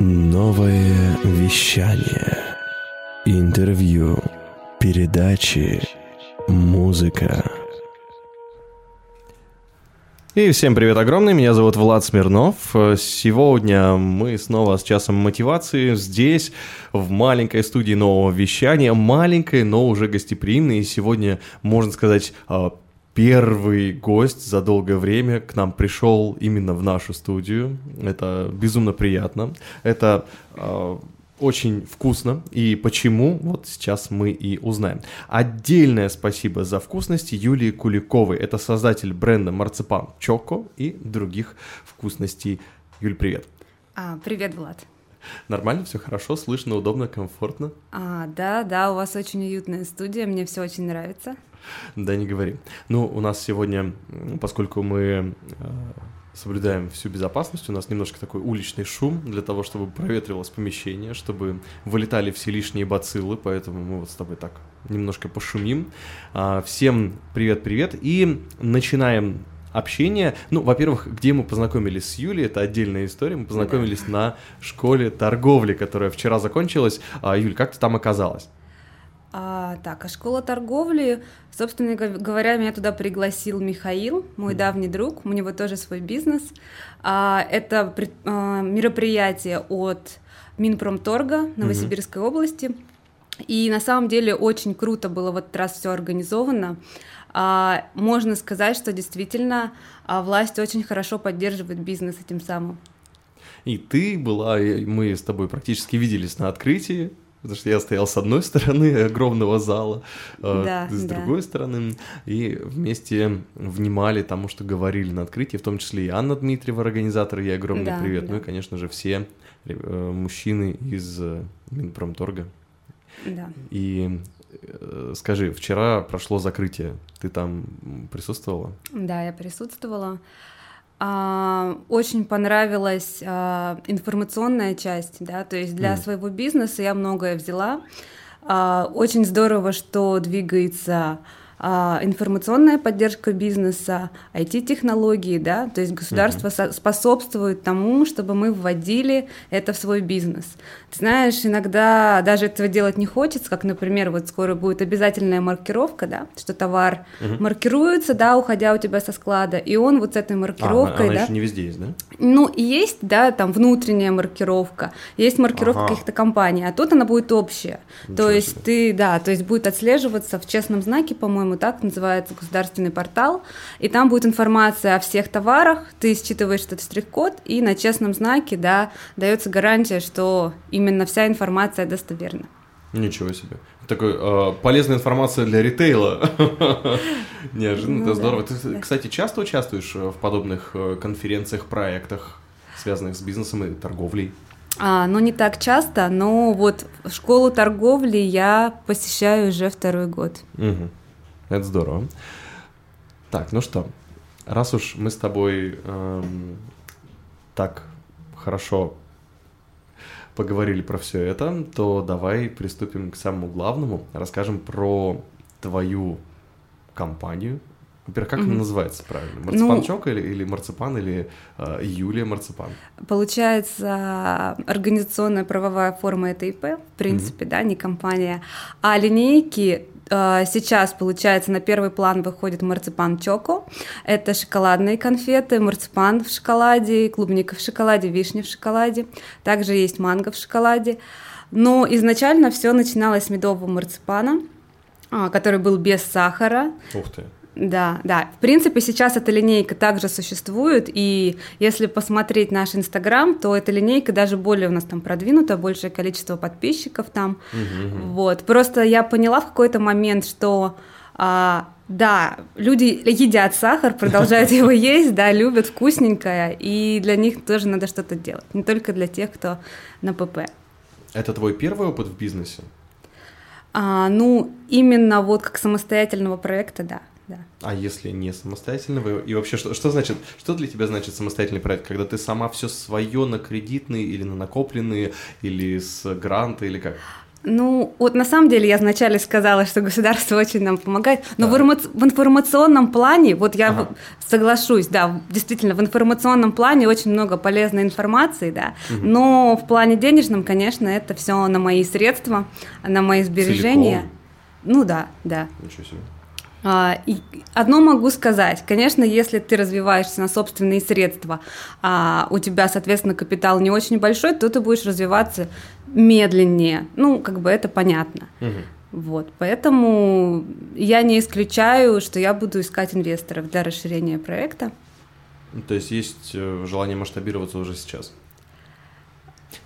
Новое вещание. Интервью. Передачи. Музыка. И всем привет огромный, меня зовут Влад Смирнов. Сегодня мы снова с часом мотивации здесь, в маленькой студии нового вещания, маленькой, но уже гостеприимной. И сегодня, можно сказать, а, первый гость за долгое время к нам пришел именно в нашу студию. Это безумно приятно. Это э, очень вкусно. И почему, вот сейчас мы и узнаем. Отдельное спасибо за вкусность Юлии Куликовой. Это создатель бренда Марципан Чоко и других вкусностей. Юль, привет. А, привет, Влад. Нормально, все хорошо, слышно, удобно, комфортно? А, да, да, у вас очень уютная студия, мне все очень нравится. Да, не говори. Ну, у нас сегодня, поскольку мы э, соблюдаем всю безопасность, у нас немножко такой уличный шум для того, чтобы проветривалось помещение, чтобы вылетали все лишние бациллы, поэтому мы вот с тобой так немножко пошумим. А, всем привет-привет и начинаем общение. Ну, во-первых, где мы познакомились с Юлей, это отдельная история. Мы познакомились да. на школе торговли, которая вчера закончилась. А, Юль, как ты там оказалась? А, так, а школа торговли, собственно говоря, меня туда пригласил Михаил, мой давний друг, у него тоже свой бизнес. А, это а, мероприятие от Минпромторга Новосибирской mm-hmm. области. И на самом деле очень круто было в этот раз все организовано. А, можно сказать, что действительно а, власть очень хорошо поддерживает бизнес этим самым. И ты была, мы с тобой практически виделись на открытии потому что я стоял с одной стороны огромного зала, э, да, с да. другой стороны, и вместе внимали тому, что говорили на открытии, в том числе и Анна Дмитриева, организатор, ей огромный да, привет, да. ну и, конечно же, все э, мужчины из э, Минпромторга. Да. И скажи, вчера прошло закрытие, ты там присутствовала? Да, я присутствовала. А, очень понравилась а, информационная часть, да, то есть для mm. своего бизнеса я многое взяла. А, очень здорово, что двигается информационная поддержка бизнеса, IT-технологии, да, то есть государство mm-hmm. способствует тому, чтобы мы вводили это в свой бизнес. Ты знаешь, иногда даже этого делать не хочется, как, например, вот скоро будет обязательная маркировка, да, что товар mm-hmm. маркируется, да, уходя у тебя со склада, и он вот с этой маркировкой, а, она да. еще не везде есть, да? Ну, есть, да, там внутренняя маркировка, есть маркировка ага. каких-то компаний, а тут она будет общая. Ничего то есть себе. ты, да, то есть будет отслеживаться в честном знаке, по-моему, по-моему, так называется государственный портал, и там будет информация о всех товарах, ты считываешь этот штрих-код, и на честном знаке, да, дается гарантия, что именно вся информация достоверна. Ничего себе. Такой э, полезная информация для ритейла. Неожиданно, это ну здорово. Ты, кстати, часто участвуешь в подобных э, конференциях, проектах, связанных с бизнесом и торговлей? А, ну, не так часто, но вот школу торговли я посещаю уже второй год. Угу. Это здорово. Так, ну что, раз уж мы с тобой эм, так хорошо поговорили про все это, то давай приступим к самому главному. Расскажем про твою компанию. Во-первых, как mm-hmm. она называется правильно? Марципанчок ну, или, или марципан, или э, Юлия Марципан? Получается, организационная правовая форма это ИП, в принципе, mm-hmm. да, не компания. А линейки сейчас, получается, на первый план выходит марципан Чоко. Это шоколадные конфеты, марципан в шоколаде, клубника в шоколаде, вишня в шоколаде. Также есть манго в шоколаде. Но изначально все начиналось с медового марципана, а, который был без сахара. Ух ты. Да, да. В принципе, сейчас эта линейка также существует, и если посмотреть наш Инстаграм, то эта линейка даже более у нас там продвинута, большее количество подписчиков там. Угу, Вот. Просто я поняла в какой-то момент, что а, да, люди едят сахар, продолжают его есть, да, любят вкусненькое, и для них тоже надо что-то делать, не только для тех, кто на ПП. Это твой первый опыт в бизнесе? А, ну, именно вот как самостоятельного проекта, да да. А если не самостоятельно вы и вообще что, что значит, что для тебя значит самостоятельный проект, когда ты сама все свое на кредитные или на накопленные или с гранта или как? Ну, вот на самом деле я вначале сказала, что государство очень нам помогает, но да. в, информ... в информационном плане, вот я ага. соглашусь, да, действительно, в информационном плане очень много полезной информации, да, угу. но в плане денежном, конечно, это все на мои средства, на мои сбережения. Целиком. Ну да, да. Ничего себе. А, и одно могу сказать, конечно, если ты развиваешься на собственные средства, а у тебя, соответственно, капитал не очень большой, то ты будешь развиваться медленнее. Ну, как бы это понятно. Угу. Вот, поэтому я не исключаю, что я буду искать инвесторов для расширения проекта. То есть есть э, желание масштабироваться уже сейчас?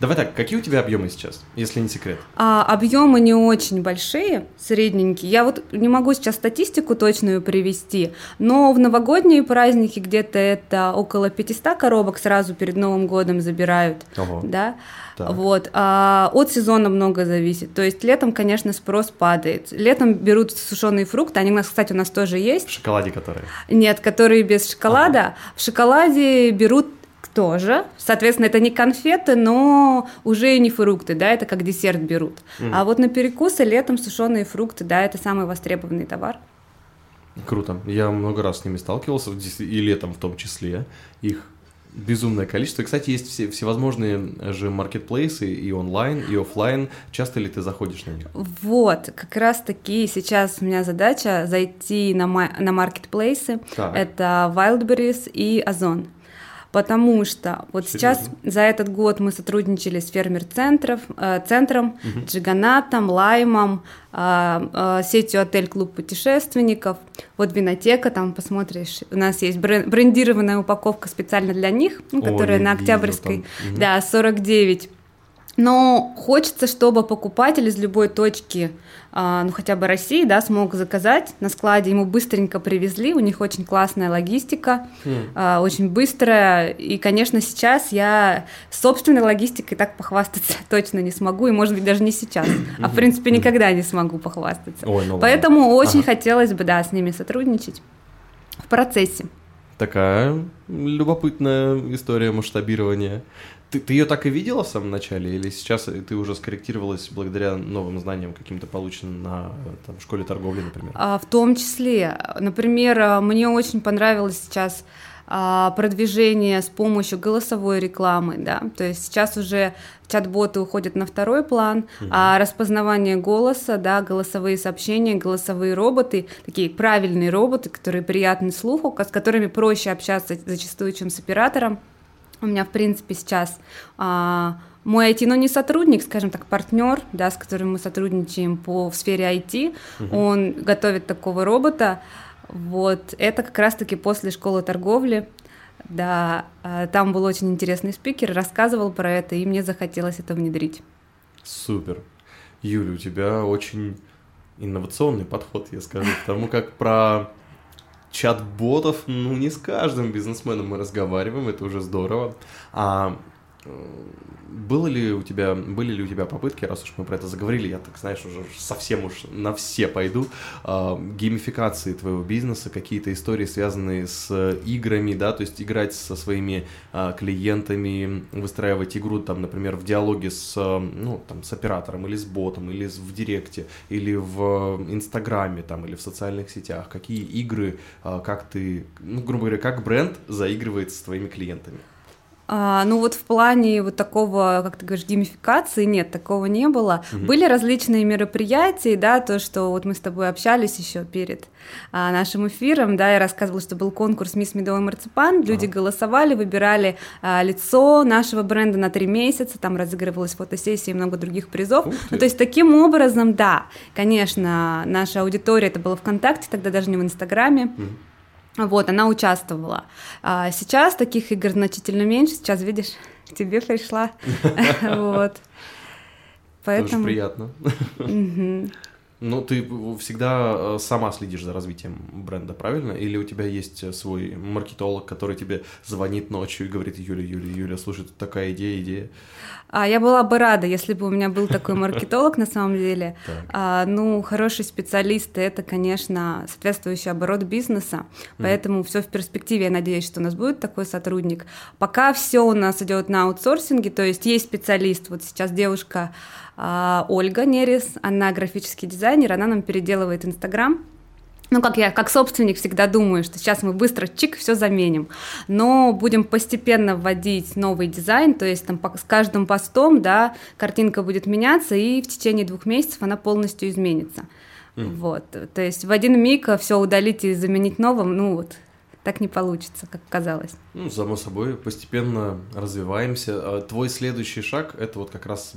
Давай так, какие у тебя объемы сейчас, если не секрет? А, объемы не очень большие, средненькие. Я вот не могу сейчас статистику точную привести, но в новогодние праздники где-то это около 500 коробок сразу перед Новым годом забирают. Ого. Да? Так. Вот. А от сезона много зависит. То есть летом, конечно, спрос падает. Летом берут сушеные фрукты. Они у нас, кстати, у нас тоже есть. В шоколаде которые? Нет, которые без шоколада. Ага. В шоколаде берут тоже. Соответственно, это не конфеты, но уже и не фрукты, да, это как десерт берут. Mm. А вот на перекусы летом сушеные фрукты, да, это самый востребованный товар. Круто. Я много раз с ними сталкивался, и летом в том числе. Их безумное количество. И, кстати, есть все, всевозможные же маркетплейсы и онлайн, и офлайн. Часто ли ты заходишь на них? Вот, как раз таки сейчас у меня задача зайти на, на маркетплейсы. Так. Это Wildberries и Озон потому что вот Серьезно? сейчас за этот год мы сотрудничали с фермер-центром, э, центром, угу. Джиганатом, Лаймом, э, э, сетью отель-клуб путешественников, вот винотека, там посмотришь, у нас есть брендированная упаковка специально для них, ну, которая Ой, на Октябрьской, угу. да, 49 но хочется, чтобы покупатель из любой точки, а, ну хотя бы России, да, смог заказать на складе, ему быстренько привезли, у них очень классная логистика, mm. очень быстрая, и, конечно, сейчас я собственной логистикой так похвастаться точно не смогу, и, может быть, даже не сейчас, а, в принципе, никогда не смогу похвастаться. Ой, ну Поэтому очень ага. хотелось бы, да, с ними сотрудничать в процессе. Такая любопытная история масштабирования. Ты, ты ее так и видела в самом начале, или сейчас ты уже скорректировалась благодаря новым знаниям, каким-то полученным на там, школе торговли, например? А, в том числе. Например, мне очень понравилось сейчас а, продвижение с помощью голосовой рекламы, да, то есть сейчас уже чат-боты уходят на второй план, угу. а распознавание голоса, да, голосовые сообщения, голосовые роботы, такие правильные роботы, которые приятны слуху, с которыми проще общаться зачастую, чем с оператором, у меня, в принципе, сейчас а, мой IT, ну не сотрудник, скажем так, партнер, да, с которым мы сотрудничаем по в сфере IT, угу. он готовит такого робота. Вот это как раз-таки после школы торговли. Да, а, там был очень интересный спикер, рассказывал про это, и мне захотелось это внедрить. Супер. Юля, у тебя очень инновационный подход, я скажу, потому как про чат-ботов, ну, не с каждым бизнесменом мы разговариваем, это уже здорово. А было ли у тебя, были ли у тебя попытки, раз уж мы про это заговорили, я так, знаешь, уже совсем уж на все пойду, э, геймификации твоего бизнеса, какие-то истории, связанные с играми, да, то есть играть со своими э, клиентами, выстраивать игру, там, например, в диалоге с, ну, там, с оператором или с ботом, или в директе, или в инстаграме, там, или в социальных сетях, какие игры, э, как ты, ну, грубо говоря, как бренд заигрывает с твоими клиентами? А, ну вот в плане вот такого, как ты говоришь, геймификации нет, такого не было. Угу. Были различные мероприятия, да, то, что вот мы с тобой общались еще перед а, нашим эфиром, да, я рассказывала, что был конкурс «Мисс Медовый марципан», люди ага. голосовали, выбирали а, лицо нашего бренда на три месяца, там разыгрывалась фотосессия и много других призов. Ну, то есть таким образом, да, конечно, наша аудитория, это было ВКонтакте, тогда даже не в Инстаграме, угу вот, она участвовала. А сейчас таких игр значительно меньше. Сейчас, видишь, к тебе пришла. Вот. Поэтому... Тоже приятно. Ну, ты всегда э, сама следишь за развитием бренда, правильно? Или у тебя есть э, свой маркетолог, который тебе звонит ночью и говорит, Юля, Юля, Юля, слушай, тут такая идея, идея. А я была бы рада, если бы у меня был такой маркетолог на самом деле. А, ну, хороший специалист это, конечно, соответствующий оборот бизнеса. Поэтому все в перспективе. Я надеюсь, что у нас будет такой сотрудник. Пока все у нас идет на аутсорсинге, то есть есть специалист. Вот сейчас девушка А Ольга Нерис, она графический дизайнер, она нам переделывает Инстаграм. Ну, как я, как собственник, всегда думаю, что сейчас мы быстро чик, все заменим. Но будем постепенно вводить новый дизайн, то есть там с каждым постом, да, картинка будет меняться, и в течение двух месяцев она полностью изменится. Mm. Вот, то есть в один миг все удалить и заменить новым, ну вот, так не получится, как казалось. Ну, само собой, постепенно развиваемся. А твой следующий шаг — это вот как раз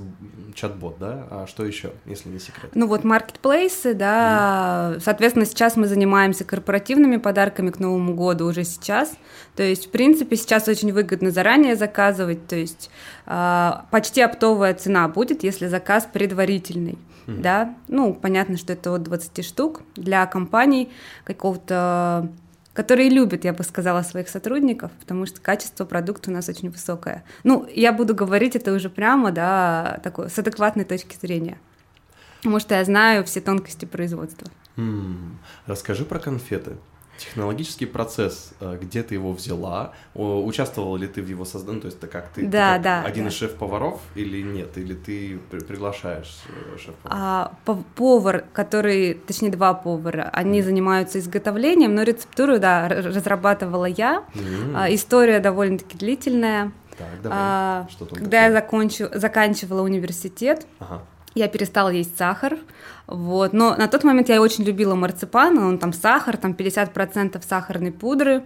чат-бот, да? А что еще, если не секрет? Ну вот маркетплейсы, да. Mm. Соответственно, сейчас мы занимаемся корпоративными подарками к Новому году уже сейчас. То есть, в принципе, сейчас очень выгодно заранее заказывать. То есть а, почти оптовая цена будет, если заказ предварительный. Mm. Да, ну, понятно, что это от 20 штук для компаний какого-то которые любят, я бы сказала, своих сотрудников, потому что качество продукта у нас очень высокое. Ну, я буду говорить это уже прямо, да, такой, с адекватной точки зрения. Потому что я знаю все тонкости производства. Расскажи про конфеты. Технологический процесс, э, где ты его взяла? Участвовала ли ты в его создании? То есть это как ты, да, ты как да, один да. из шеф-поваров или нет? Или ты приглашаешь э, шеф-повара? А, повар, который, точнее два повара, они mm. занимаются изготовлением, но рецептуру, да, разрабатывала я. Mm. А, история довольно-таки длительная. Так, давай. А, Что когда такое? я закончу, заканчивала университет, ага. Я перестала есть сахар. Вот. Но на тот момент я очень любила марципан, он там сахар, там 50% сахарной пудры.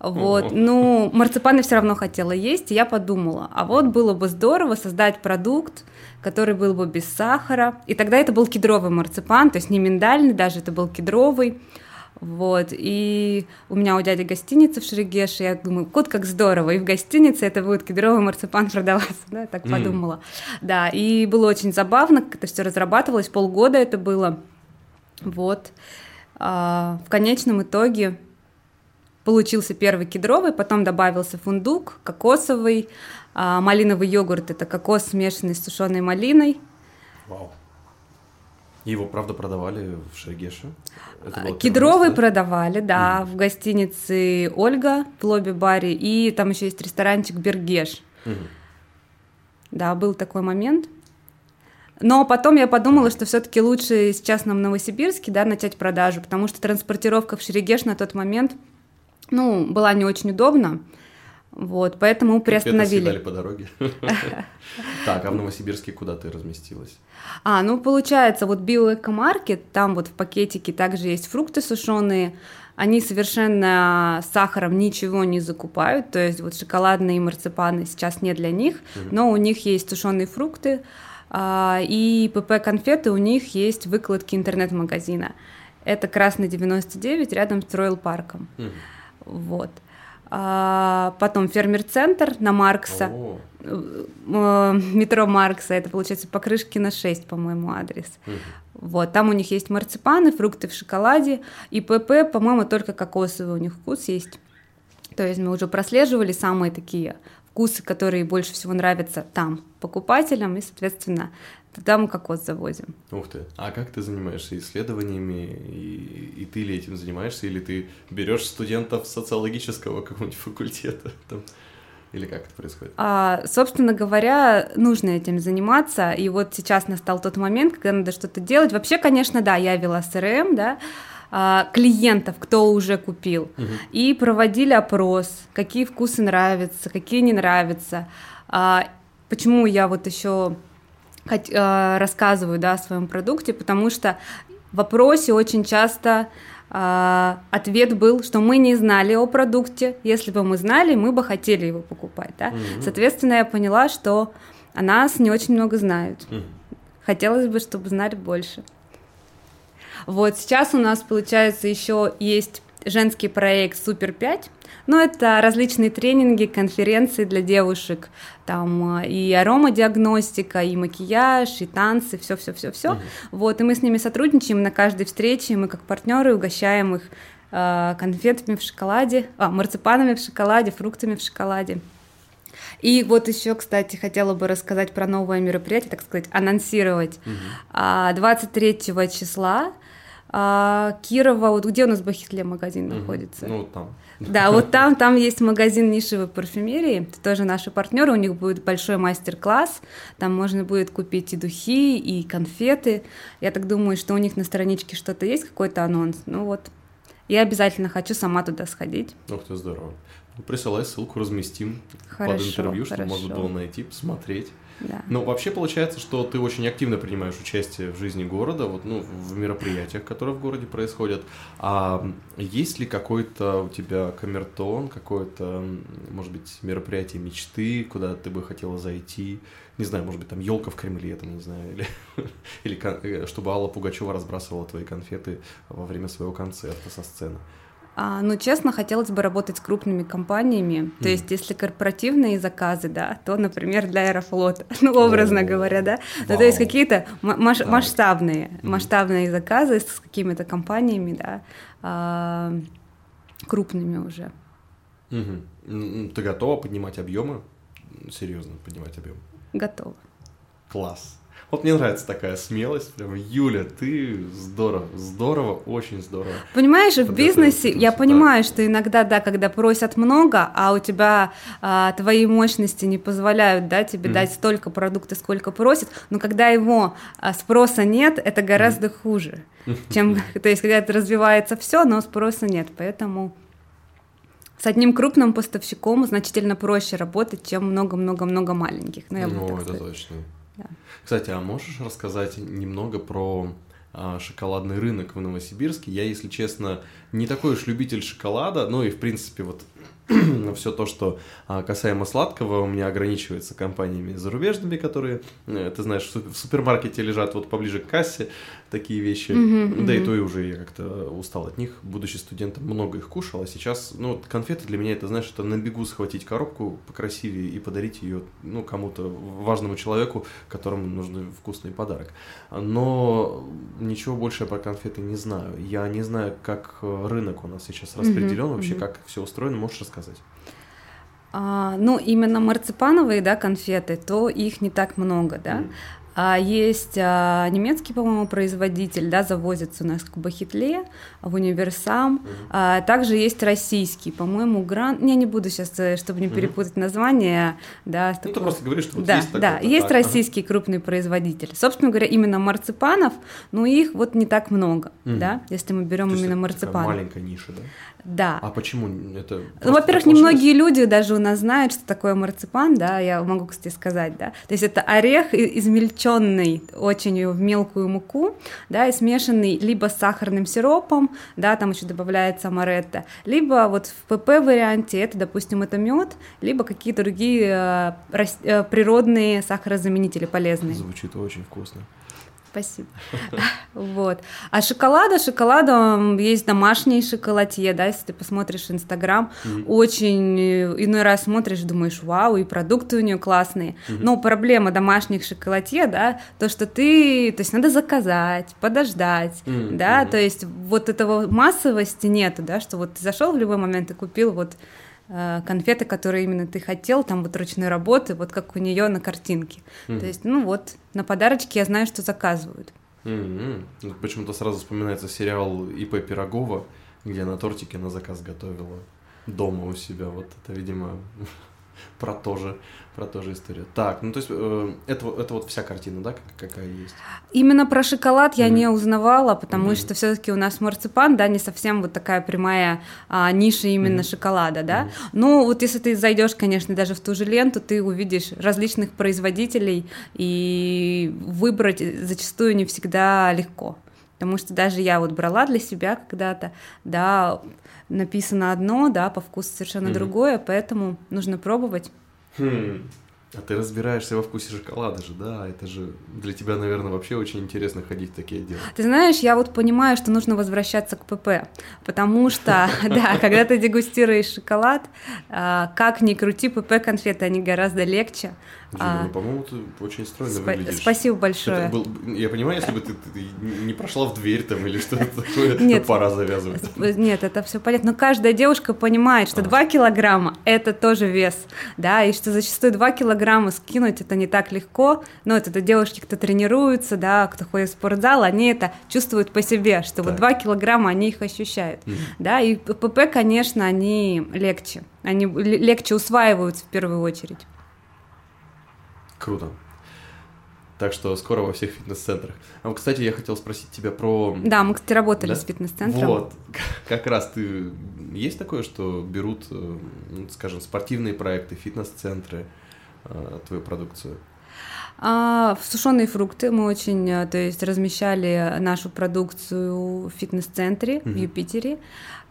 Вот, ну, марципан я все равно хотела есть, и я подумала, а вот было бы здорово создать продукт, который был бы без сахара, и тогда это был кедровый марципан, то есть не миндальный даже, это был кедровый, вот, и у меня у дяди гостиница в Шерегеше, я думаю, кот как здорово, и в гостинице это будет кедровый марципан продаваться, да, так mm. подумала. Да, и было очень забавно, как это все разрабатывалось, полгода это было, вот. А, в конечном итоге получился первый кедровый, потом добавился фундук, кокосовый, а, малиновый йогурт, это кокос, смешанный с сушеной малиной. Вау. Его, правда, продавали в Шерегеше? Кедровый продавали, да, mm. в гостинице Ольга в лобби-баре, и там еще есть ресторанчик Бергеш. Mm. Да, был такой момент. Но потом я подумала, что все-таки лучше сейчас нам в Новосибирске, да, начать продажу, потому что транспортировка в Шерегеш на тот момент, ну, была не очень удобна. Вот, поэтому приостановили. по дороге. Так, а в Новосибирске куда ты разместилась? А, ну, получается, вот биоэкомаркет, там вот в пакетике также есть фрукты сушеные, они совершенно с сахаром ничего не закупают, то есть вот шоколадные марципаны сейчас не для них, но у них есть сушеные фрукты, а, и ПП-конфеты у них есть выкладки интернет-магазина. Это Красный 99 рядом с Ройл Парком. Вот. А, потом фермер-центр на Маркса, О. Э, метро Маркса, это получается Покрышкина 6, по-моему, адрес. Угу. Вот, там у них есть марципаны, фрукты в шоколаде, и ПП, по-моему, только кокосовый у них вкус есть. То есть мы уже прослеживали самые такие вкусы, которые больше всего нравятся там покупателям, и, соответственно, Тогда мы кокос завозим. Ух ты. А как ты занимаешься исследованиями? И, и ты ли этим занимаешься? Или ты берешь студентов социологического какого-нибудь факультета? Там, или как это происходит? А, собственно говоря, нужно этим заниматься. И вот сейчас настал тот момент, когда надо что-то делать. Вообще, конечно, да, я вела СРМ, да, а, клиентов, кто уже купил, угу. и проводили опрос, какие вкусы нравятся, какие не нравятся. А, почему я вот еще рассказываю да, о своем продукте, потому что в вопросе очень часто э, ответ был, что мы не знали о продукте. Если бы мы знали, мы бы хотели его покупать. Да? Mm-hmm. Соответственно, я поняла, что о нас не очень много знают. Mm-hmm. Хотелось бы, чтобы знали больше. Вот сейчас у нас, получается, еще есть женский проект Супер 5. Но это различные тренинги, конференции для девушек, там э, и аромадиагностика, и макияж, и танцы, все, все, все, все. Угу. Вот и мы с ними сотрудничаем на каждой встрече, мы как партнеры угощаем их э, конфетами в шоколаде, а, марципанами в шоколаде, фруктами в шоколаде. И вот еще, кстати, хотела бы рассказать про новое мероприятие, так сказать, анонсировать. Угу. 23 числа А, Кирова, вот где у нас в Бахитле магазин находится? Ну, там. Да, вот там, там есть магазин нишевой парфюмерии, это тоже наши партнеры, у них будет большой мастер-класс, там можно будет купить и духи, и конфеты. Я так думаю, что у них на страничке что-то есть, какой-то анонс. Ну вот, я обязательно хочу сама туда сходить. Ух ты, здорово. Присылай ссылку, разместим хорошо, под интервью, чтобы хорошо. можно было найти, посмотреть. Да. Ну, вообще получается, что ты очень активно принимаешь участие в жизни города, вот, ну, в мероприятиях, которые в городе происходят. А есть ли какой-то у тебя камертон, какое-то, может быть, мероприятие мечты, куда ты бы хотела зайти? Не знаю, может быть, там елка в Кремле, там, не знаю, или, или э, чтобы Алла Пугачева разбрасывала твои конфеты во время своего концерта со сцены. А, ну, честно, хотелось бы работать с крупными компаниями. То есть, если корпоративные заказы, да, то, например, для Аэрофлота, ну, образно О, говоря, да. Ну, то есть, какие-то ма- маш- Так. масштабные, Мгм. масштабные заказы с какими-то компаниями, да, а, крупными уже. М, Ты готова поднимать объемы? Серьезно поднимать объем? Готово. Класс. Вот мне нравится такая смелость. Прям, Юля, ты здорово, здорово, очень здорово. Понимаешь, в бизнесе я понимаю, что иногда, да, когда просят много, а у тебя а, твои мощности не позволяют, да, тебе Мгм. дать столько продукта, сколько просят, но когда его а, спроса нет, это гораздо хуже, чем, то есть, когда это развивается все, но спроса нет, поэтому с одним крупным поставщиком значительно проще работать, чем много-много-много маленьких. Ну, я Ну, это сказала. точно. Да. Кстати, а можешь рассказать немного про а, шоколадный рынок в Новосибирске? Я, если честно, не такой уж любитель шоколада, ну и, в принципе, вот все то, что а, касаемо сладкого, у меня ограничивается компаниями зарубежными, которые, э, ты знаешь, в су- в супермаркете лежат вот поближе к кассе, такие вещи. Мгм, да и мгм. то и уже я как-то устал от них. Будучи студентом, много их кушал, а сейчас, ну, вот конфеты для меня это, знаешь, это на бегу схватить коробку покрасивее и подарить ее, ну, кому-то важному человеку, которому нужен вкусный подарок. Но ничего больше я про конфеты не знаю. Я не знаю, как э, рынок у нас сейчас распределен, вообще мгм. как все устроено, можешь рассказать? А, ну, именно марципановые, да, конфеты, то их не так много, да. Мгм. А есть а, немецкий, по-моему, производитель, да, завозится у нас в Бахитле, в Универсам. А, также есть российский, по-моему, Гран. Я не буду сейчас, чтобы не перепутать название, да. Ну, ты такого- просто говоришь, что вот да, есть такой да, есть так, ага. российский крупный производитель. Собственно говоря, именно марципанов, но их вот не так много, Мгм. да, если мы берем именно марципаны. маленькая ниша, да? Да. А почему это? Ну, во-первых, немногие люди даже у нас знают, что такое марципан, да, я могу, кстати, сказать, да. То есть это орех измельченный очень в мелкую муку, да, и смешанный либо с сахарным сиропом, да, там еще добавляется amaretto, либо вот в ПП варианте это, допустим, это мед, либо какие-то другие э, рас- э, природные сахарозаменители полезные. Звучит очень вкусно. Спасибо. Вот. А шоколада, шоколада есть домашний шоколадье, да, если ты посмотришь Инстаграм, Мгм. очень э, иной раз смотришь, думаешь, вау, и продукты у нее классные. Но проблема домашних шоколадье, да, то, что ты, то есть надо заказать, подождать, Мгм, да, то есть вот этого массовости нету, да, что вот ты зашел в любой момент и купил вот конфеты, которые именно ты хотел, там вот ручной работы, вот как у нее на картинке. Мгм. То есть, ну вот, на подарочки я знаю, что заказывают. Ну, Почему-то сразу вспоминается сериал ИП Пирогова, где она тортики на заказ готовила дома у себя. Вот это, видимо, про то же, про то же история. Так, ну то есть э, это, это вот вся картина, да, как- какая есть? Именно про шоколад я не узнавала, потому Мгм. что все-таки у нас марципан, да, не совсем вот такая прямая а, ниша именно Мгм. шоколада, да. Мгм. Но вот если ты зайдешь, конечно, даже в ту же ленту, ты увидишь различных производителей, и выбрать зачастую не всегда легко. Потому что даже я вот брала для себя когда-то, да, написано одно, да, по вкусу совершенно Мгм. другое, поэтому нужно пробовать. Хм. А ты разбираешься во вкусе шоколада же, да? Это же для тебя, наверное, вообще очень интересно ходить в такие отделы. Ты знаешь, я вот понимаю, что нужно возвращаться к ПП, потому что, да, когда ты дегустируешь шоколад, а, как ни крути, ПП конфеты, они гораздо легче, Дима, ну, по-моему, ты очень стройно Спа- выглядишь. Спасибо большое. Это был- я понимаю, если бы ты, ты не прошла в дверь там или что-то такое, Нет. пора завязывать. Нет, это все понятно. Но каждая девушка понимает, что А. 2 килограмма – это тоже вес, да, и что зачастую 2 килограмма скинуть это не так легко. Но это, девушки, кто тренируются, да, кто ходит в спортзал, они это чувствуют по себе, что вот Так. 2 килограмма они их ощущают. Мгм. Да, и ПП, конечно, они легче. Они легче усваиваются в первую очередь. Круто. Так что скоро во всех фитнес-центрах. А вот, кстати, я хотел спросить тебя про... Да, мы, кстати, работали Да? с фитнес-центром. Вот, как раз ты... Есть такое, что берут, э, ну, скажем, спортивные проекты, фитнес-центры, э, твою продукцию? А, в сушеные фрукты мы очень, а, то есть, размещали нашу продукцию в фитнес-центре в Мгм. Юпитере,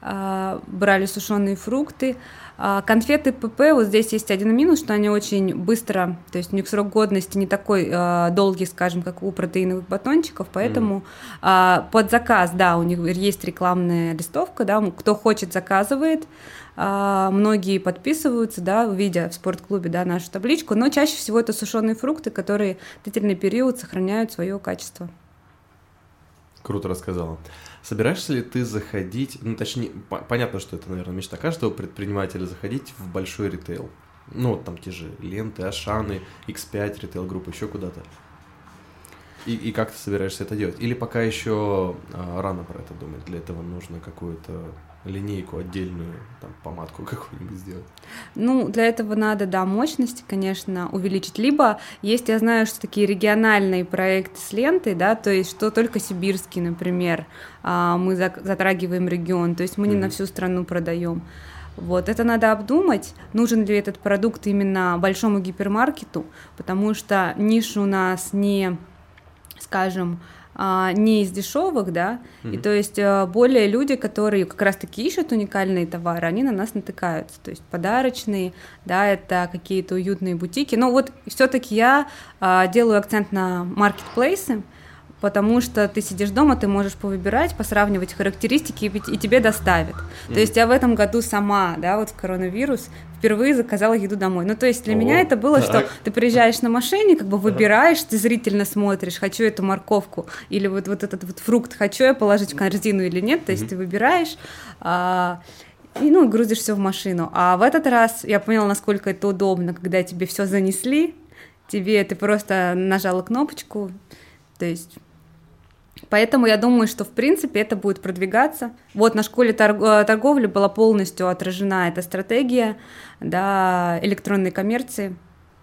А, брали сушеные фрукты. А, Конфеты ПП, вот здесь есть один минус, что они очень быстро, то есть у них срок годности не такой а, долгий, скажем, как у протеиновых батончиков, поэтому а, под заказ, да, у них есть рекламная листовка, да, кто хочет, заказывает, многие подписываются, да, видя в спортклубе, да, нашу табличку, но чаще всего это сушеные фрукты, которые длительный период сохраняют свое качество. Круто рассказала. Собираешься ли ты заходить, ну, точнее, по- понятно, что это, наверное, мечта каждого предпринимателя, заходить в большой ритейл? Ну, вот там те же ленты, Ашаны, X5 ритейл-группа, еще куда-то. И, и как ты собираешься это делать? Или пока еще а, рано про это думать? Для этого нужно какую-то линейку отдельную, там, помадку какую-нибудь сделать. Ну, для этого надо, да, мощности, конечно, увеличить. Либо есть, я знаю, что такие региональные проекты с лентой, да, то есть что только сибирский, например, а, мы затрагиваем регион, то есть мы не на Мгм. всю страну продаем. Вот, это надо обдумать, нужен ли этот продукт именно большому гипермаркету, потому что ниша у нас не, скажем, не из дешевых, да, и Мгм. то есть э, более люди, которые как раз-таки ищут уникальные товары, они на нас натыкаются, то есть подарочные, да, это какие-то уютные бутики. Но вот все-таки я а, делаю акцент на маркетплейсы, потому что ты сидишь дома, ты можешь повыбирать, посравнивать характеристики, и, и тебе доставят. Мгм. То есть я в этом году сама, да, вот в коронавирус впервые заказала еду домой. Ну, то есть для О, меня это было, что так. ты приезжаешь на машине, как бы выбираешь, ты зрительно смотришь, хочу эту морковку или вот, вот этот вот фрукт, хочу я положить в корзину или нет, то есть Мгм. ты выбираешь, а, и, ну, грузишь все в машину. А в этот раз я поняла, насколько это удобно, когда тебе все занесли, тебе ты просто нажала кнопочку, то есть Поэтому я думаю, что в принципе это будет продвигаться. Вот на школе торг- э, торговли была полностью отражена эта стратегия да, электронной коммерции.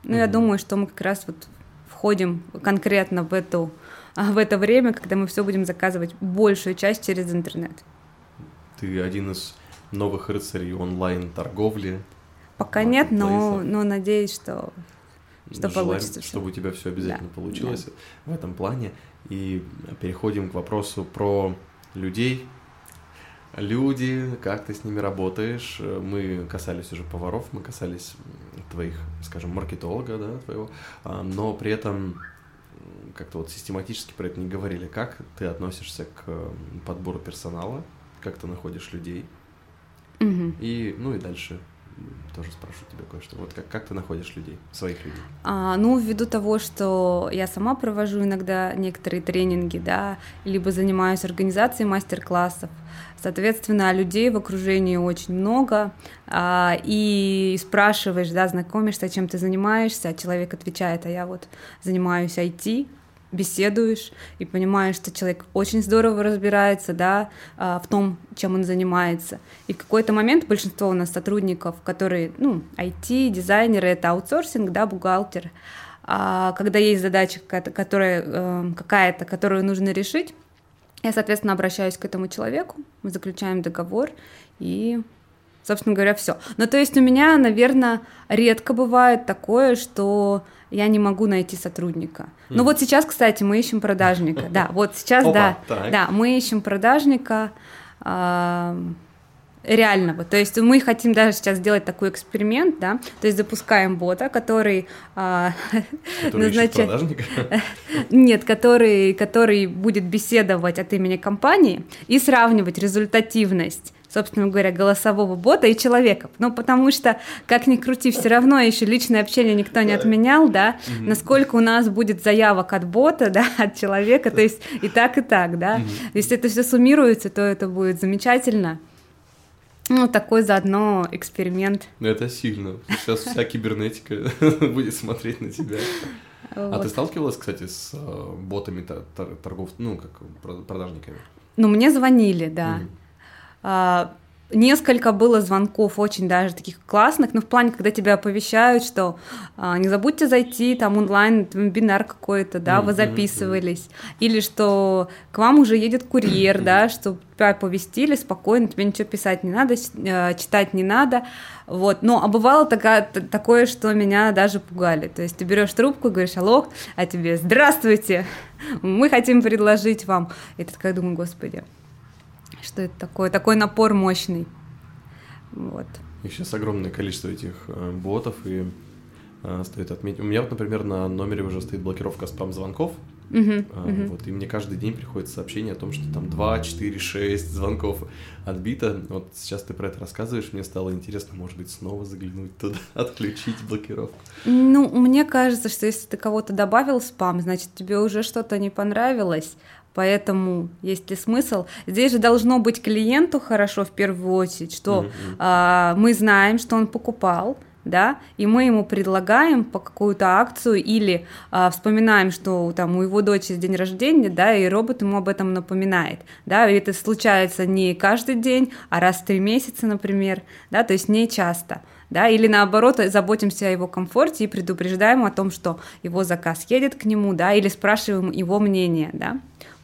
Ну, я думаю, что мы как раз вот входим конкретно в, эту, а, в это время, когда мы все будем заказывать большую часть через интернет. Ты один из новых рыцарей онлайн-торговли. Пока нет, но, но надеюсь, что Что Желаем, получится чтобы у тебя все обязательно Да, получилось в этом плане. И переходим к вопросу про людей. Люди, как ты с ними работаешь? Мы касались уже поваров, мы касались твоих, скажем, маркетолога, да, твоего, А, но при этом как-то вот систематически про это не говорили. Как ты относишься к подбору персонала? Как ты находишь людей? Мгм. И, ну и дальше тоже спрошу тебя кое-что. Вот как, как ты находишь людей, своих людей? А, ну, ввиду того, что я сама провожу иногда некоторые тренинги, да, либо занимаюсь организацией мастер-классов, соответственно, людей в окружении очень много, а, и спрашиваешь, да, знакомишься, чем ты занимаешься, а человек отвечает, а я вот занимаюсь IT, беседуешь и понимаешь, что человек очень здорово разбирается, да, а, в том, чем он занимается. И в какой-то момент большинство у нас сотрудников, которые, ну, IT, дизайнеры, это аутсорсинг, да, бухгалтер, а когда есть задача которая, э, какая-то, которую нужно решить, я, соответственно, обращаюсь к этому человеку, мы заключаем договор и собственно говоря, все. Ну, то есть у меня, наверное, редко бывает такое, что я не могу найти сотрудника. Ну, Мгм. вот сейчас, кстати, мы ищем продажника. Да, вот сейчас, Опа, да. так. Да, мы ищем продажника а, реального. То есть мы хотим даже сейчас сделать такой эксперимент, да, то есть запускаем бота, который а, Который назначает- продажника? нет, который, который будет беседовать от имени компании и сравнивать результативность собственно говоря, голосового бота и человека. Ну, потому что, как ни крути, все равно еще личное общение никто не отменял, да, насколько у нас будет заявок от бота, да, от человека, то есть и так, и так, да. Если это все суммируется, то это будет замечательно. Ну, такой заодно эксперимент. Ну, это сильно. Сейчас вся кибернетика будет смотреть на тебя. Вот. А ты сталкивалась, кстати, с э, ботами торгов, ну, как продажниками? Ну, мне звонили, да. Угу. А, несколько было звонков очень даже таких классных, но в плане, когда тебя оповещают, что а, не забудьте зайти, там онлайн вебинар какой-то, да, вы записывались, или что к вам уже едет курьер, да, что тебя оповестили спокойно, тебе ничего писать не надо, э, читать не надо, вот, но а бывало такая, такое, что меня даже пугали, то есть ты берешь трубку и говоришь, алло, а тебе, здравствуйте, мы хотим предложить вам, и ты такая думаю, господи, что это такое, такой напор мощный. Вот. И сейчас огромное количество этих э, ботов, и э, стоит отметить. У меня вот, например, на номере уже стоит блокировка спам-звонков, Uh-huh, uh-huh. Вот, и мне каждый день приходит сообщение о том, что там 2, 4, 6 звонков отбито. Вот сейчас ты про это рассказываешь, мне стало интересно, может быть, снова заглянуть туда, отключить блокировку. Ну, мне кажется, что если ты кого-то добавил спам, значит, тебе уже что-то не понравилось, Поэтому есть ли смысл? Здесь же должно быть клиенту хорошо в первую очередь, что mm-hmm. а, мы знаем, что он покупал, да, и мы ему предлагаем по какую-то акцию или а, вспоминаем, что там у его дочери день рождения, да, и робот ему об этом напоминает, да, и это случается не каждый день, а раз в три месяца, например, да, то есть не часто, да, или наоборот заботимся о его комфорте и предупреждаем о том, что его заказ едет к нему, да, или спрашиваем его мнение, да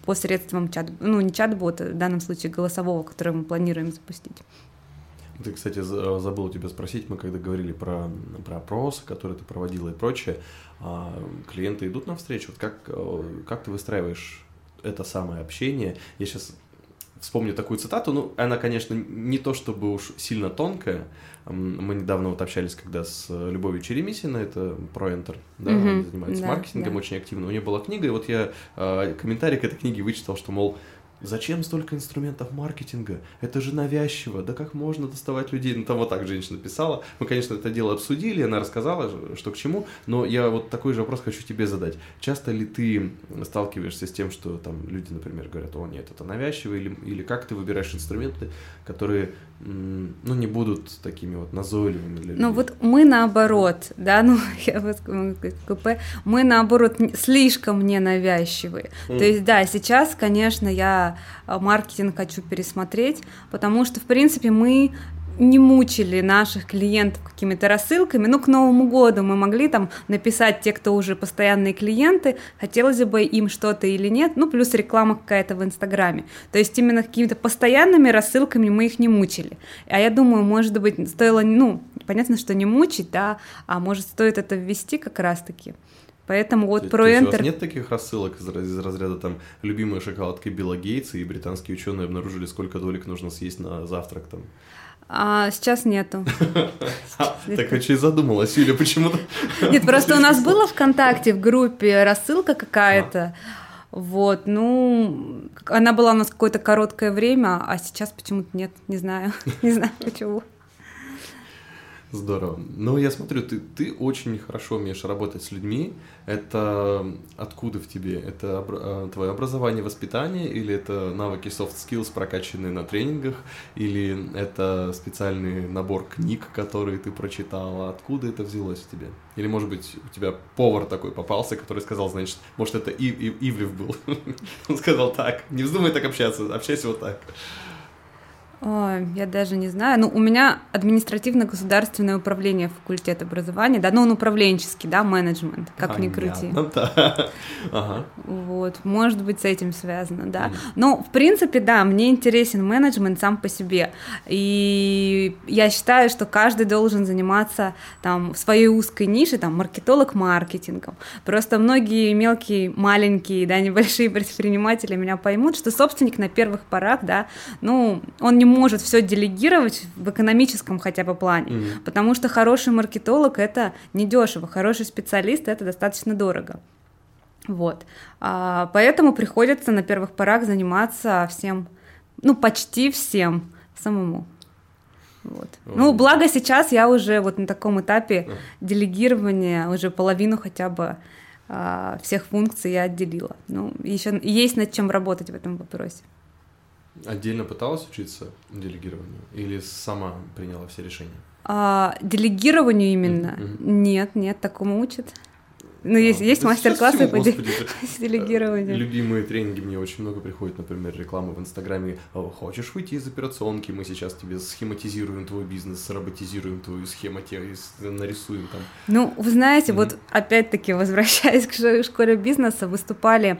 посредством чат, ну не чат-бота, в данном случае голосового, который мы планируем запустить. Ты, кстати, забыл у тебя спросить, мы когда говорили про, про опросы, которые ты проводила и прочее, а клиенты идут навстречу, вот как, э, как ты выстраиваешь это самое общение? Я сейчас вспомню такую цитату, ну, она, конечно, не то чтобы уж сильно тонкая, мы недавно вот общались, когда с э, Любовью Черемисиной, это про Enter, да, mm-hmm. занимается да, маркетингом да. очень активно. У нее была книга, и вот я э, комментарий к этой книге вычитал, что, мол, Зачем столько инструментов маркетинга? Это же навязчиво. Да как можно доставать людей? Ну, там вот так женщина писала. Мы, конечно, это дело обсудили, она рассказала, что к чему, но я вот такой же вопрос хочу тебе задать. Часто ли ты сталкиваешься с тем, что там люди, например, говорят, о, нет, это навязчиво, или, или как ты выбираешь инструменты, которые ну, не будут такими вот назойливыми для людей. Ну, вот мы наоборот, да, ну, я вот КП, мы наоборот слишком ненавязчивые. Mm. То есть, да, сейчас, конечно, я маркетинг хочу пересмотреть, потому что, в принципе, мы не мучили наших клиентов какими-то рассылками. Ну, к Новому году мы могли там написать те, кто уже постоянные клиенты, хотелось бы им что-то или нет, ну, плюс реклама какая-то в Инстаграме. То есть именно какими-то постоянными рассылками мы их не мучили. А я думаю, может быть, стоило, ну, понятно, что не мучить, да, а может, стоит это ввести как раз-таки. Поэтому вот то, про то Enter... у вас нет таких рассылок из, из разряда там любимые шоколадки Билла Гейтса и британские ученые обнаружили, сколько долек нужно съесть на завтрак там? А сейчас нету. Так очень задумалась, Юля, почему-то. Нет, просто у нас было ВКонтакте в группе рассылка какая-то. Вот, ну, она была у нас какое-то короткое время, а сейчас почему-то нет, не знаю, не знаю почему. Здорово. Ну, я смотрю, ты, ты очень хорошо умеешь работать с людьми. Это откуда в тебе? Это об, твое образование, воспитание, или это навыки soft skills, прокачанные на тренингах, или это специальный набор книг, которые ты прочитала? Откуда это взялось в тебе? Или, может быть, у тебя повар такой попался, который сказал, значит, может, это Ив, Ив, Ивлев был? Он сказал так, не вздумай так общаться, общайся вот так. Ой, я даже не знаю. Ну, у меня административно-государственное управление факультет образования, да, ну, он управленческий, да, менеджмент, как Понятно, ни крути. Да. Ага. Вот, может быть, с этим связано, да. Mm. Но, в принципе, да, мне интересен менеджмент сам по себе. И я считаю, что каждый должен заниматься там в своей узкой нише, там, маркетолог маркетингом. Просто многие мелкие, маленькие, да, небольшие предприниматели меня поймут, что собственник на первых порах, да, ну, он не может все делегировать в экономическом хотя бы плане, mm-hmm. потому что хороший маркетолог это недешево, хороший специалист это достаточно дорого. Вот. А, поэтому приходится на первых порах заниматься всем, ну, почти всем. самому. Вот. Ну, благо сейчас я уже вот на таком этапе делегирования уже половину хотя бы а, всех функций я отделила. Ну, еще есть над чем работать в этом вопросе. Отдельно пыталась учиться делегированию или сама приняла все решения? А, делегированию именно? Mm-hmm. Нет, нет, такому учат. Ну, есть, а, есть мастер-классы по делегированию. Любимые тренинги мне очень много приходит, например, рекламы в Инстаграме. Хочешь выйти из операционки, мы сейчас тебе схематизируем твой бизнес, роботизируем твою схему, нарисуем там. Ну, вы знаете, mm-hmm. вот опять-таки, возвращаясь к школе бизнеса, выступали,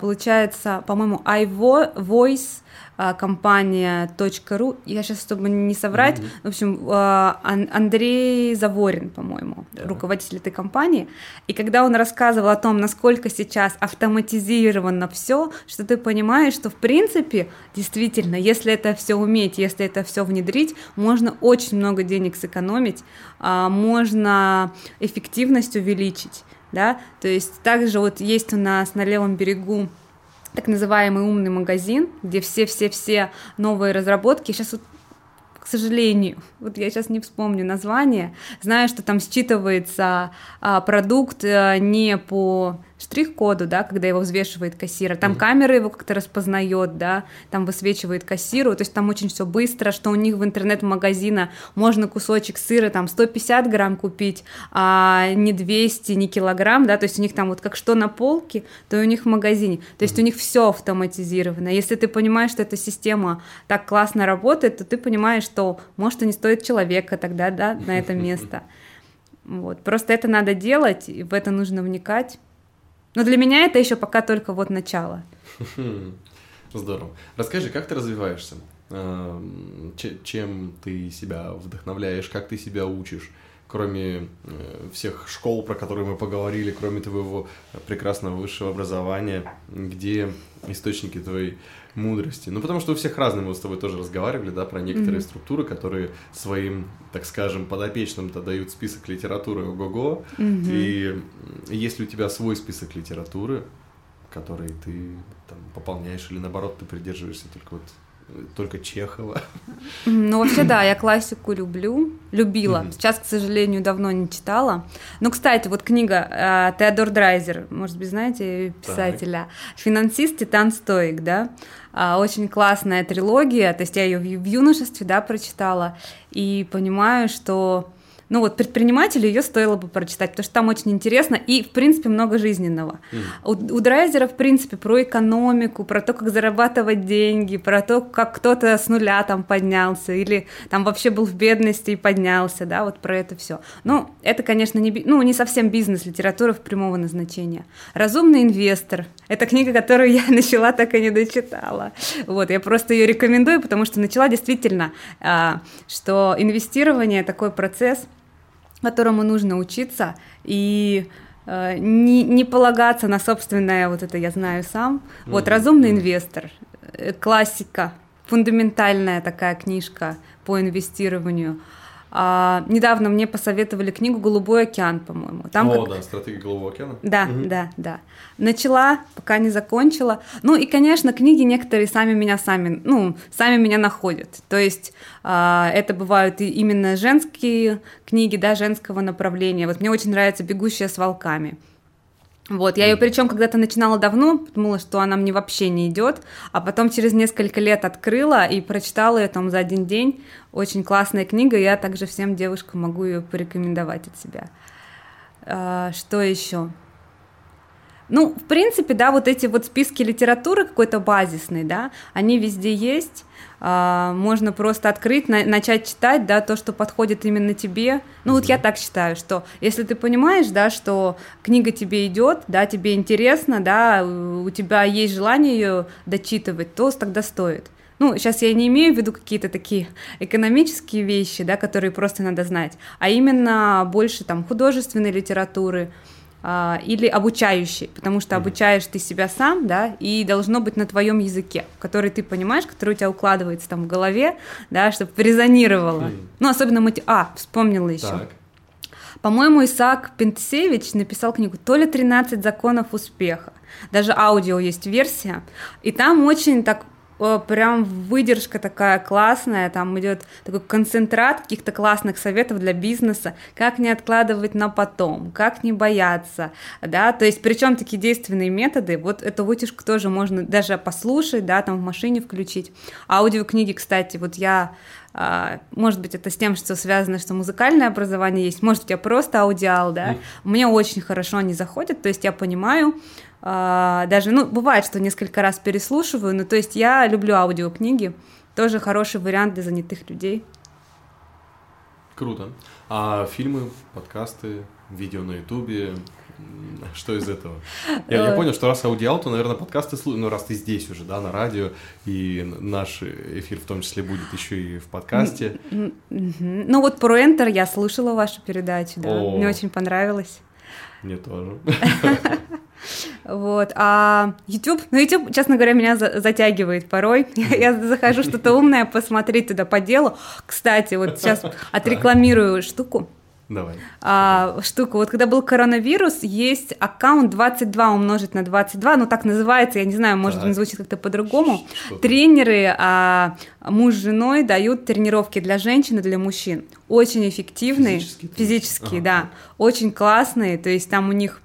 получается, по-моему, iVoice, а, компания .ру, я сейчас, чтобы не соврать, mm-hmm. в общем, а, Андрей Заворин, по-моему, yeah. руководитель этой компании, и когда он рассказывал о том, насколько сейчас автоматизировано все, что ты понимаешь, что в принципе, действительно, если это все уметь, если это все внедрить, можно очень много денег сэкономить, а, можно эффективность увеличить, да, то есть также вот есть у нас на левом берегу так называемый умный магазин, где все-все-все новые разработки. Сейчас вот к сожалению, вот я сейчас не вспомню название, знаю, что там считывается а, продукт а, не по штрих-коду, да, когда его взвешивает кассир, там mm-hmm. камера его как-то распознает, да, там высвечивает кассиру, то есть там очень все быстро, что у них в интернет-магазина можно кусочек сыра там 150 грамм купить, а не 200, не килограмм, да, то есть у них там вот как что на полке, то и у них в магазине, то есть mm-hmm. у них все автоматизировано. Если ты понимаешь, что эта система так классно работает, то ты понимаешь, что может и не стоит человека тогда, да, на это место. Вот. Просто это надо делать, и в это нужно вникать. Но для меня это еще пока только вот начало. Здорово. Расскажи, как ты развиваешься? Эм, чем ты себя вдохновляешь? Как ты себя учишь? Кроме э, всех школ, про которые мы поговорили, кроме твоего прекрасного высшего образования, где источники твоей мудрости. Ну, потому что у всех разные, мы с тобой тоже разговаривали, да, про некоторые mm-hmm. структуры, которые своим, так скажем, подопечным-то дают список литературы ого-го. Mm-hmm. И если у тебя свой список литературы, который ты там пополняешь, или наоборот, ты придерживаешься только вот только Чехова. Ну, вообще, да, я классику люблю, любила. Сейчас, к сожалению, давно не читала. Но, кстати, вот книга э, Теодор Драйзер, может быть, знаете, писателя, так. «Финансист Титан Стоик», да? А, очень классная трилогия, то есть я ее в юношестве, да, прочитала, и понимаю, что ну вот предпринимателю ее стоило бы прочитать, потому что там очень интересно и, в принципе, много жизненного. Mm. У, у Драйзера, в принципе, про экономику, про то, как зарабатывать деньги, про то, как кто-то с нуля там поднялся или там вообще был в бедности и поднялся, да, вот про это все. Ну, это, конечно, не, ну, не совсем бизнес-литература в прямого назначения. «Разумный инвестор» — это книга, которую я начала, так и не дочитала. Вот, я просто ее рекомендую, потому что начала действительно, а, что инвестирование — такой процесс — которому нужно учиться и э, не, не полагаться на собственное, вот это я знаю сам. Mm-hmm. Вот «Разумный инвестор», э, классика, фундаментальная такая книжка по инвестированию – а, недавно мне посоветовали книгу «Голубой океан», по-моему. Там О, как... да, «Стратегия Голубого океана». Да, угу. да, да. Начала, пока не закончила. Ну и, конечно, книги некоторые сами меня сами, ну, сами меня находят. То есть а, это бывают и именно женские книги, да, женского направления. Вот мне очень нравится «Бегущая с волками». Вот, я ее причем когда-то начинала давно, думала, что она мне вообще не идет, а потом через несколько лет открыла и прочитала ее там за один день. Очень классная книга, я также всем девушкам могу ее порекомендовать от себя. А, что еще? Ну, в принципе, да, вот эти вот списки литературы какой-то базисный, да, они везде есть. А, можно просто открыть, на, начать читать, да, то, что подходит именно тебе. Ну, вот я так считаю, что если ты понимаешь, да, что книга тебе идет, да, тебе интересно, да, у тебя есть желание ее дочитывать, то тогда стоит. Ну, сейчас я не имею в виду какие-то такие экономические вещи, да, которые просто надо знать, а именно больше там художественной литературы, или обучающий, потому что обучаешь ты себя сам, да, и должно быть на твоем языке, который ты понимаешь, который у тебя укладывается там в голове, да, чтобы резонировало. Ну, особенно мати... А, вспомнила еще. Так. По-моему, Исаак Пентсевич написал книгу «То ли 13 законов успеха». Даже аудио есть версия, и там очень так прям выдержка такая классная, там идет такой концентрат каких-то классных советов для бизнеса, как не откладывать на потом, как не бояться, да, то есть причем такие действенные методы, вот эту вытяжку тоже можно даже послушать, да, там в машине включить. Аудиокниги, кстати, вот я а, может быть, это с тем, что связано, что музыкальное образование есть, может, у тебя просто аудиал, да, mm. мне очень хорошо они заходят, то есть я понимаю, даже, ну, бывает, что несколько раз переслушиваю, но то есть я люблю аудиокниги, тоже хороший вариант для занятых людей. Круто. А фильмы, подкасты, видео на ютубе, что из этого? Я, я понял, что раз аудиал, то, наверное, подкасты слушают, ну, раз ты здесь уже, да, на радио, и наш эфир в том числе будет еще и в подкасте. Ну, вот про Enter я слушала вашу передачу, да, мне очень понравилось. Мне тоже. Вот. А YouTube, ну YouTube, честно говоря, меня за затягивает порой. Я, захожу что-то умное посмотреть туда по делу. Кстати, вот сейчас отрекламирую штуку. Давай. А, штука. Вот когда был коронавирус, есть аккаунт 22 умножить на 22, ну так называется, я не знаю, может, так. он звучит как-то по-другому. Тренеры а, муж с женой дают тренировки для женщин и для мужчин. Очень эффективные. Физические, физические ага. да. Очень классные. То есть там у них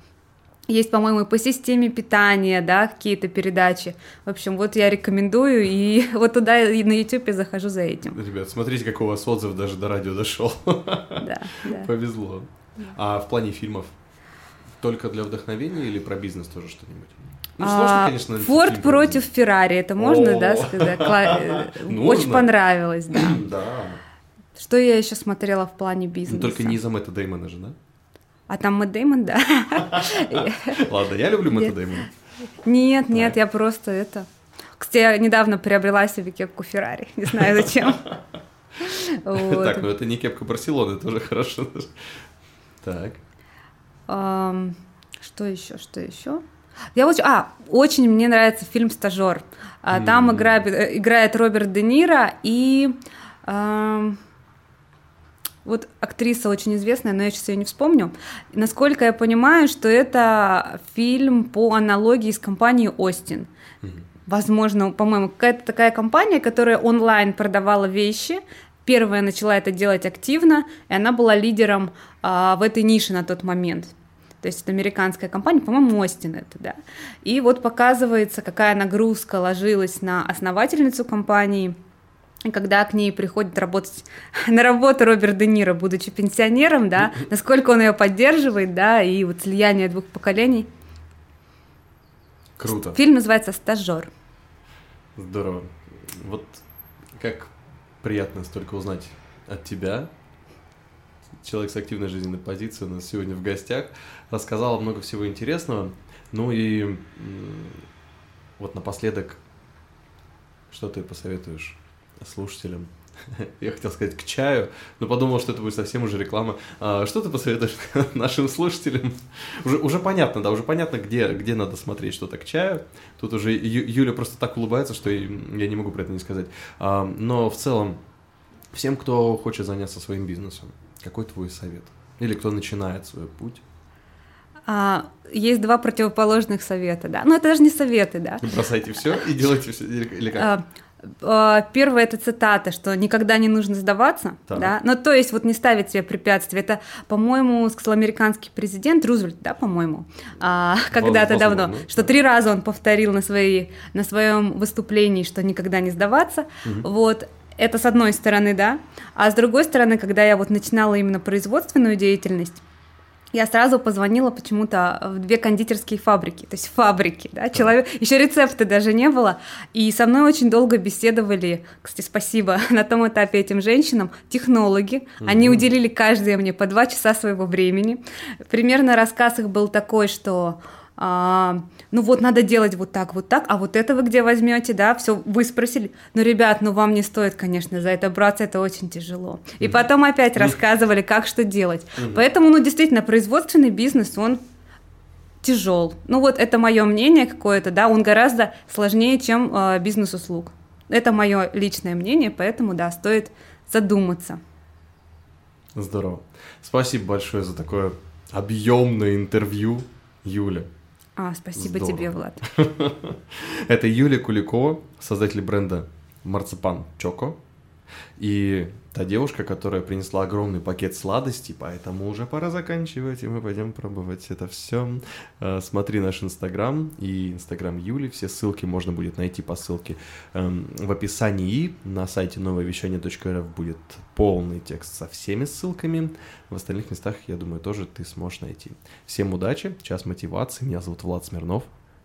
есть, по-моему, по системе питания, да, какие-то передачи. В общем, вот я рекомендую, и вот туда и на YouTube я захожу за этим. Ребят, смотрите, какой у вас отзыв даже до радио дошел. Да, да. Повезло. А в плане фильмов только для вдохновения или про бизнес тоже что-нибудь? Ну, сложно, а, конечно, Форд против Феррари, это можно, да, сказать? Э, очень понравилось, да. Да. Что я еще смотрела в плане бизнеса? Ну, только не из-за Мэтта Дэймона же, да? А там Мэтт Дэймон, да. Ладно, я люблю Мэтта Дэймона. Нет, нет, я просто это... Кстати, я недавно приобрела себе кепку Феррари, не знаю зачем. Так, ну это не кепка Барселоны, тоже хорошо. Так. Что еще, что еще? Я очень, а, очень мне нравится фильм «Стажер». А, там играет, э, играет Роберт Де Ниро и вот актриса очень известная, но я сейчас ее не вспомню. Насколько я понимаю, что это фильм по аналогии с компанией Остин. Возможно, по-моему, какая-то такая компания, которая онлайн продавала вещи. Первая начала это делать активно, и она была лидером а, в этой нише на тот момент. То есть это американская компания, по-моему, Остин это, да. И вот показывается, какая нагрузка ложилась на основательницу компании – когда к ней приходит работать на работу Роберт Де Ниро, будучи пенсионером, да, насколько он ее поддерживает, да, и вот слияние двух поколений. Круто. Фильм называется «Стажер». Здорово. Вот как приятно столько узнать от тебя. Человек с активной жизненной позицией у нас сегодня в гостях. Рассказала много всего интересного. Ну и вот напоследок, что ты посоветуешь слушателям. Я хотел сказать к чаю, но подумал, что это будет совсем уже реклама. А, что ты посоветуешь нашим слушателям? Уже, уже понятно, да, уже понятно, где, где надо смотреть что-то к чаю. Тут уже Ю, Юля просто так улыбается, что я не могу про это не сказать. А, но в целом, всем, кто хочет заняться своим бизнесом, какой твой совет? Или кто начинает свой путь? А, есть два противоположных совета, да. Ну, это даже не советы, да. Бросайте все и делайте все, или как? А, а, первое это цитата, что никогда не нужно сдаваться, так. да, ну то есть вот не ставить себе препятствия. Это, по-моему, сказал американский президент Рузвельт, да, по-моему, а, когда-то давно, ну, что три раза он повторил на своей на своем выступлении, что никогда не сдаваться, угу. вот. Это с одной стороны, да, а с другой стороны, когда я вот начинала именно производственную деятельность, я сразу позвонила почему-то в две кондитерские фабрики, то есть фабрики, да, человек, еще рецепта даже не было, и со мной очень долго беседовали, кстати, спасибо на том этапе этим женщинам, технологи, они уделили каждая мне по два часа своего времени, примерно рассказ их был такой, что а, ну вот надо делать вот так, вот так, а вот это вы где возьмете, да, все, вы спросили, ну, ребят, ну вам не стоит, конечно, за это браться, это очень тяжело. И потом опять рассказывали, как что делать. Поэтому, ну, действительно, производственный бизнес, он тяжел. Ну вот это мое мнение какое-то, да, он гораздо сложнее, чем э, бизнес услуг. Это мое личное мнение, поэтому, да, стоит задуматься. Здорово. Спасибо большое за такое объемное интервью, Юля. А, спасибо Здорово. тебе, Влад. Это Юлия Куликова, создатель бренда Марципан Чоко. И та девушка, которая принесла огромный пакет сладостей, поэтому уже пора заканчивать, и мы пойдем пробовать это все. Э, смотри наш инстаграм и инстаграм Юли, все ссылки можно будет найти по ссылке эм, в описании. На сайте нововещание.рф будет полный текст со всеми ссылками. В остальных местах, я думаю, тоже ты сможешь найти. Всем удачи, час мотивации. Меня зовут Влад Смирнов.